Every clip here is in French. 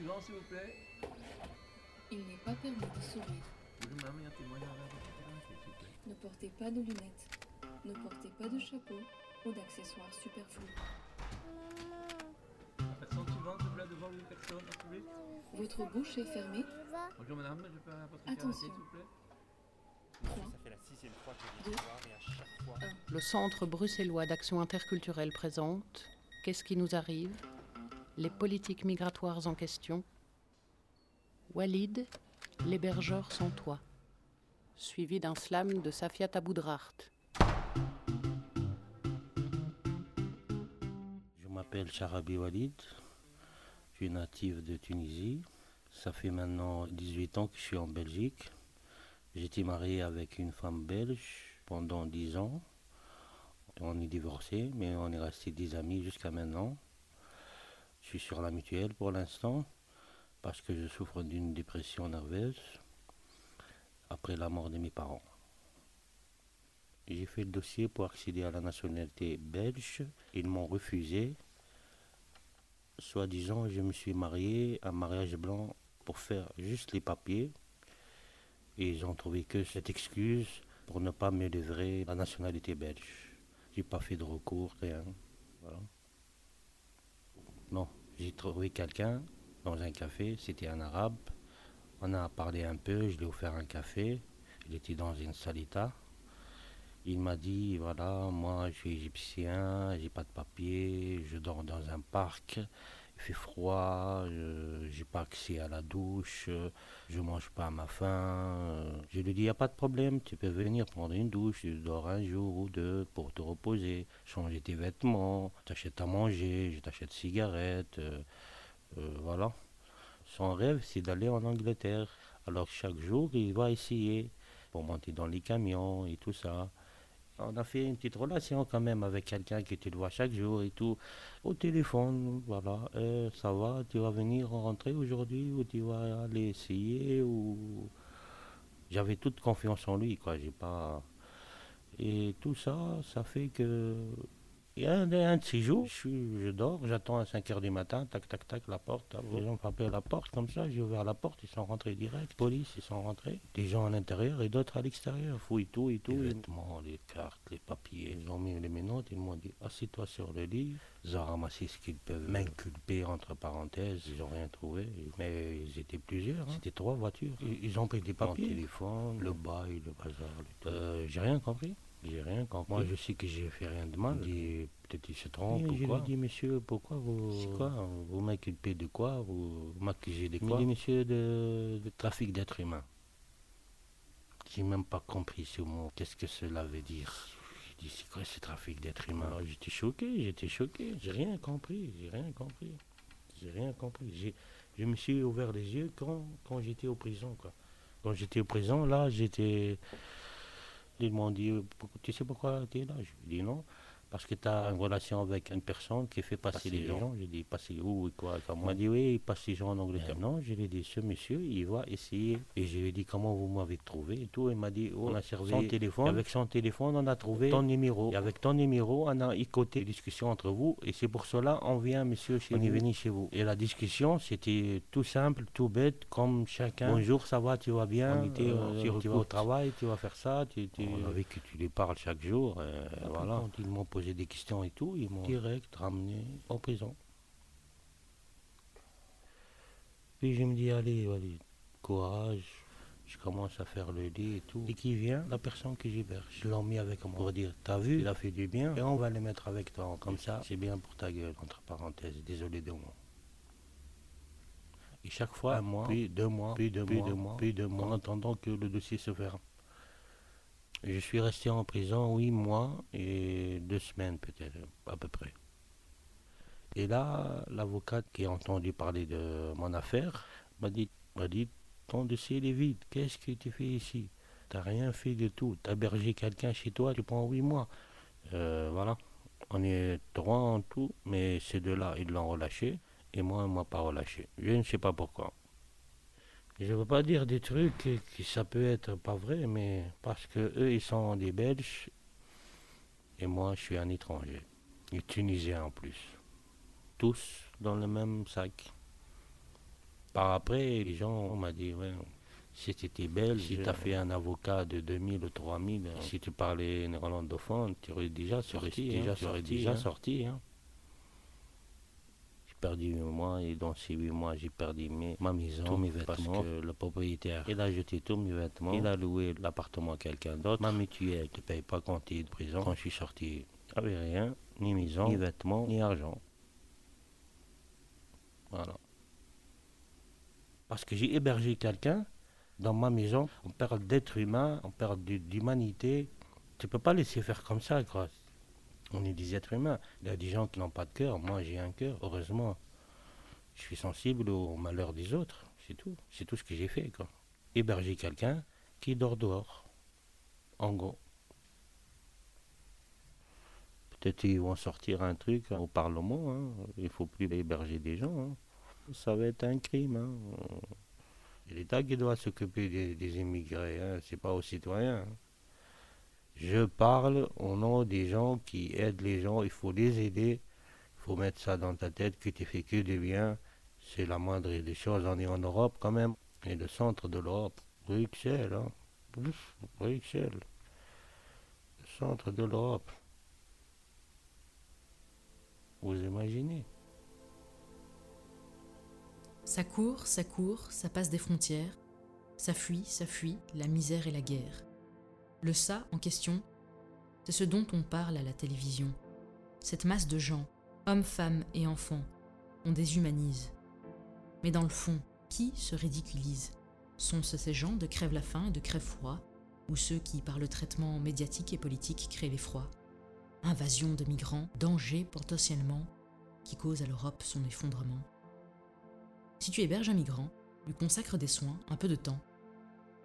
Suivant, s'il vous plaît. Il n'est pas permis de sourire. Plaît. Ne portez pas de lunettes. Ne portez pas de chapeau ou d'accessoires superflus. Personne suivante, s'il vous plaît, devant une personne, vous plaît. Votre bouche est fermée. Bonjour, madame, je peux votre Attention. s'il vous plaît? 3, Ça fait la sixième fois que je viens te voir et à chaque fois. Le Centre bruxellois d'action interculturelle présente Qu'est-ce qui nous arrive? Les politiques migratoires en question. Walid, l'hébergeur sans toit. Suivi d'un slam de Safia Taboudrart. Je m'appelle Charabi Walid, je suis natif de Tunisie. Ça fait maintenant 18 ans que je suis en Belgique. J'étais marié avec une femme belge pendant 10 ans. On est divorcé, mais on est resté des amis jusqu'à maintenant. Suis sur la mutuelle pour l'instant parce que je souffre d'une dépression nerveuse après la mort de mes parents. J'ai fait le dossier pour accéder à la nationalité belge. Ils m'ont refusé. Soi-disant, je me suis marié un mariage blanc pour faire juste les papiers. Et ils ont trouvé que cette excuse pour ne pas me livrer la nationalité belge. J'ai pas fait de recours, rien. Non, j'ai trouvé quelqu'un dans un café, c'était un arabe. On a parlé un peu, je lui ai offert un café. Il était dans une salita. Il m'a dit voilà, moi je suis égyptien, j'ai pas de papier, je dors dans un parc, il fait froid, je- j'ai pas accès à la douche, je mange pas à ma faim. Je lui ai dit y a pas de problème, tu peux venir prendre une douche, tu dors un jour ou deux pour te reposer, changer tes vêtements, t'achètes à manger, je t'achète cigarettes, euh, euh, voilà. Son rêve c'est d'aller en Angleterre. Alors chaque jour il va essayer pour monter dans les camions et tout ça. On a fait une petite relation quand même avec quelqu'un que tu le vois chaque jour et tout. Au téléphone, voilà. Euh, ça va, tu vas venir rentrer aujourd'hui ou tu vas aller essayer ou... J'avais toute confiance en lui, quoi. J'ai pas... Et tout ça, ça fait que... Et un, de- un de ces jours, je, suis- je dors, j'attends à 5 h du matin, tac, tac, tac, la porte. Les gens frappaient à la porte comme ça, j'ai ouvert la porte, ils sont rentrés direct. Police, ils sont rentrés. Des gens à l'intérieur et d'autres à l'extérieur. Fouillent tout et tout. Les vêtements, les cartes, les papiers. Ils ont mis les menottes, ils m'ont dit assieds-toi sur le lit. Ils ont ramassé ce qu'ils peuvent m'inculper, entre parenthèses. Ils n'ont rien trouvé. Mais ils étaient plusieurs. hein. C'était trois voitures. Ils, ils ont pris des papiers. Mon téléphone, le bail, le bazar. le- Euh, j'ai rien compris. J'ai rien compris. Moi, je sais que j'ai fait rien de mal. Peut-être il se trompe ou je quoi. lui dis, monsieur, pourquoi vous... Quoi? Vous m'inculpez de quoi? Vous m'accusez de quoi? Il dit, monsieur, de, de trafic d'êtres humains. J'ai même pas compris ce mot. Qu'est-ce que cela veut dire? J'ai dit, c'est quoi ce trafic d'êtres humains? J'étais choqué, j'étais choqué. J'ai rien compris, j'ai rien compris. J'ai rien compris. J'ai- Je me suis ouvert les yeux quand, quand j'étais au prison, quoi. Quand j'étais au prison, là, j'étais... Ils m'ont dit, tu sais pourquoi tu es là? Je lui ai dit non. Parce que tu as une relation avec une personne qui fait passer, les gens. J'ai dit, passer où et quoi? Il m'a dit, oui, il passe les gens en Angleterre. Non, je lui ai dit, ce monsieur, il va essayer. Et je lui ai dit, comment vous m'avez trouvé et tout. Il m'a dit, oh, on a servi son téléphone. Avec son téléphone, on a trouvé ton numéro. Et avec ton numéro, on a écouté les discussions entre vous. Et c'est pour cela, on vient, monsieur, chez on est venu chez vous. Et la discussion, c'était tout simple, tout bête, comme chacun. Bonjour, ça va, tu vas bien? On était, Euh, euh, tu vas au travail, tu vas faire ça. Tu, tu... On avait que tu les parles chaque jour. euh, voilà. Ils m'ont posé des questions et tout, ils m'ont direct ramené en prison. Puis je me dis, allez, allez, courage. Je commence à faire le lit et tout. Et qui vient? La personne que j'héberge. Je l'ai mis avec moi pour dire, t'as vu, il a fait du bien. Et on va les mettre avec toi. Comme ça, c'est bien pour ta gueule, entre parenthèses. Désolé de moi. Et chaque fois, un mois, puis deux mois, puis deux mois, puis deux mois, en attendant que le dossier se ferme. Je suis resté en prison huit mois et deux semaines peut-être, à peu près. Et là, l'avocate qui a entendu parler de mon affaire m'a dit, m'a dit, ton dossier est vide, qu'est-ce que tu fais ici? T'as rien fait de tout, t'as hébergé quelqu'un chez toi, tu prends huit mois. Euh, voilà, on est trois en tout, mais ces deux-là, ils l'ont relâché, et moi, ils m'ont pas relâché. Je ne sais pas pourquoi. Je ne veux pas dire des trucs qui, ça peut être pas vrai, mais parce que eux ils sont des Belges et moi je suis un étranger, et tunisien en plus. Tous dans le même sac. Par après, les gens on m'a dit, ouais, si tu étais belge, si tu as fait un avocat de 2000 ou 3000, si tu parlais néerlandophone, tu aurais déjà sorti. Déjà, aurais déjà sorti. Hein. J'ai perdu 8 mois et dans ces 8 mois, j'ai perdu mes, ma maison, tous mes vêtements. Parce que le propriétaire, il a jeté tous mes vêtements, il a loué l'appartement à quelqu'un d'autre. Ma mutuelle ne paye pas quand tu es de prison. Quand je suis sorti, j'avais rien, ni maison, ni vêtements, ni argent. Voilà. Parce que j'ai hébergé quelqu'un dans ma maison, on perd d'être humain, on perd d'humanité. Tu peux pas laisser faire comme ça, quoi. On est des êtres humains. Il y a des gens qui n'ont pas de cœur. Moi, j'ai un cœur, heureusement. Je suis sensible au malheur des autres. C'est tout. C'est tout ce que j'ai fait. Héberger quelqu'un qui dort dehors. En gros. Peut-être qu'ils vont sortir un truc au Parlement. Hein. Il ne faut plus héberger des gens. Hein. Ça va être un crime. Hein. C'est l'État qui doit s'occuper des, immigrés, hein, c'est pas aux citoyens. Je parle au nom des gens qui aident les gens, il faut les aider. Il faut mettre ça dans ta tête que tu fais que du bien. C'est la moindre des choses. On est en Europe quand même. Et le centre de l'Europe, Bruxelles, hein. Bruxelles. Le centre de l'Europe. Vous imaginez? Ça court, ça court, ça passe des frontières, ça fuit, ça fuit, la misère et la guerre. Le ça en question, c'est ce dont on parle à la télévision. Cette masse de gens, hommes, femmes et enfants, on déshumanise. Mais dans le fond, qui se ridiculise? Sont-ce ces gens de crève la faim et de crève froid Ou ceux qui, par le traitement médiatique et politique, créent l'effroi Invasion de migrants, danger potentiellement, qui cause à l'Europe son effondrement. Si tu héberges un migrant, lui consacres des soins, un peu de temps,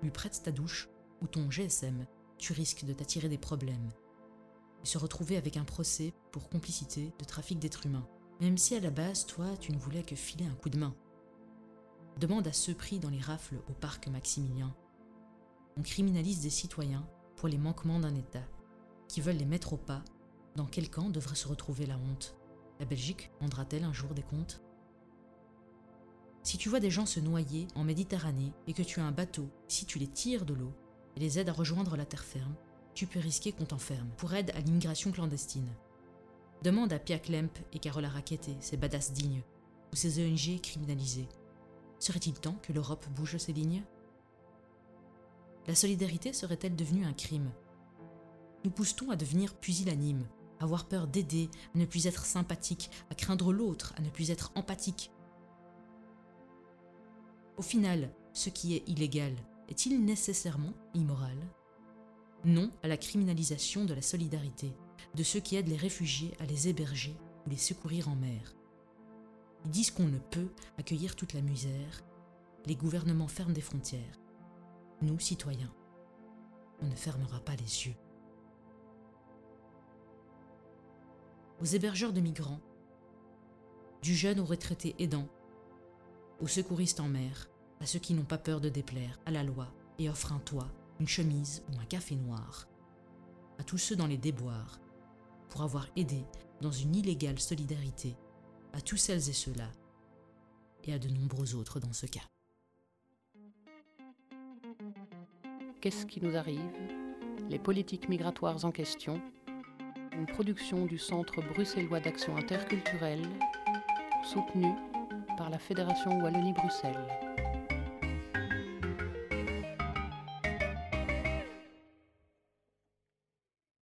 lui prêtes ta douche ou ton GSM, tu risques de t'attirer des problèmes et se retrouver avec un procès pour complicité de trafic d'êtres humains, même si à la base, toi, tu ne voulais que filer un coup de main. Demande à ceux pris dans les rafles au parc Maximilien. On criminalise des citoyens pour les manquements d'un État, qui veulent les mettre au pas. Dans quel camp devrait se retrouver la honte? La Belgique rendra-t-elle un jour des comptes? Si tu vois des gens se noyer en Méditerranée et que tu as un bateau, si tu les tires de l'eau et les aides à rejoindre la terre ferme, tu peux risquer qu'on t'enferme pour aide à l'immigration clandestine. Demande à Pia Klemp et Carola Rackete, ces badass dignes, ou ces ONG criminalisés. Serait-il temps que l'Europe bouge ses lignes? La solidarité serait-elle devenue un crime? Nous pousse-t-on à devenir pusillanimes, à avoir peur d'aider, à ne plus être sympathique, à craindre l'autre, à ne plus être empathique? Au final, ce qui est illégal est-il nécessairement immoral? Non à la criminalisation de la solidarité, de ceux qui aident les réfugiés à les héberger ou les secourir en mer. Ils disent qu'on ne peut accueillir toute la misère, les gouvernements ferment des frontières. Nous, citoyens, on ne fermera pas les yeux. Aux hébergeurs de migrants, du jeune au retraité aidant, aux secouristes en mer, à ceux qui n'ont pas peur de déplaire à la loi et offrent un toit, une chemise ou un café noir, à tous ceux dans les déboires, pour avoir aidé dans une illégale solidarité à tous celles et ceux-là, et à de nombreux autres dans ce cas. Qu'est-ce qui nous arrive? Les politiques migratoires en question, une production du Centre bruxellois d'action interculturelle, soutenue par la Fédération Wallonie-Bruxelles.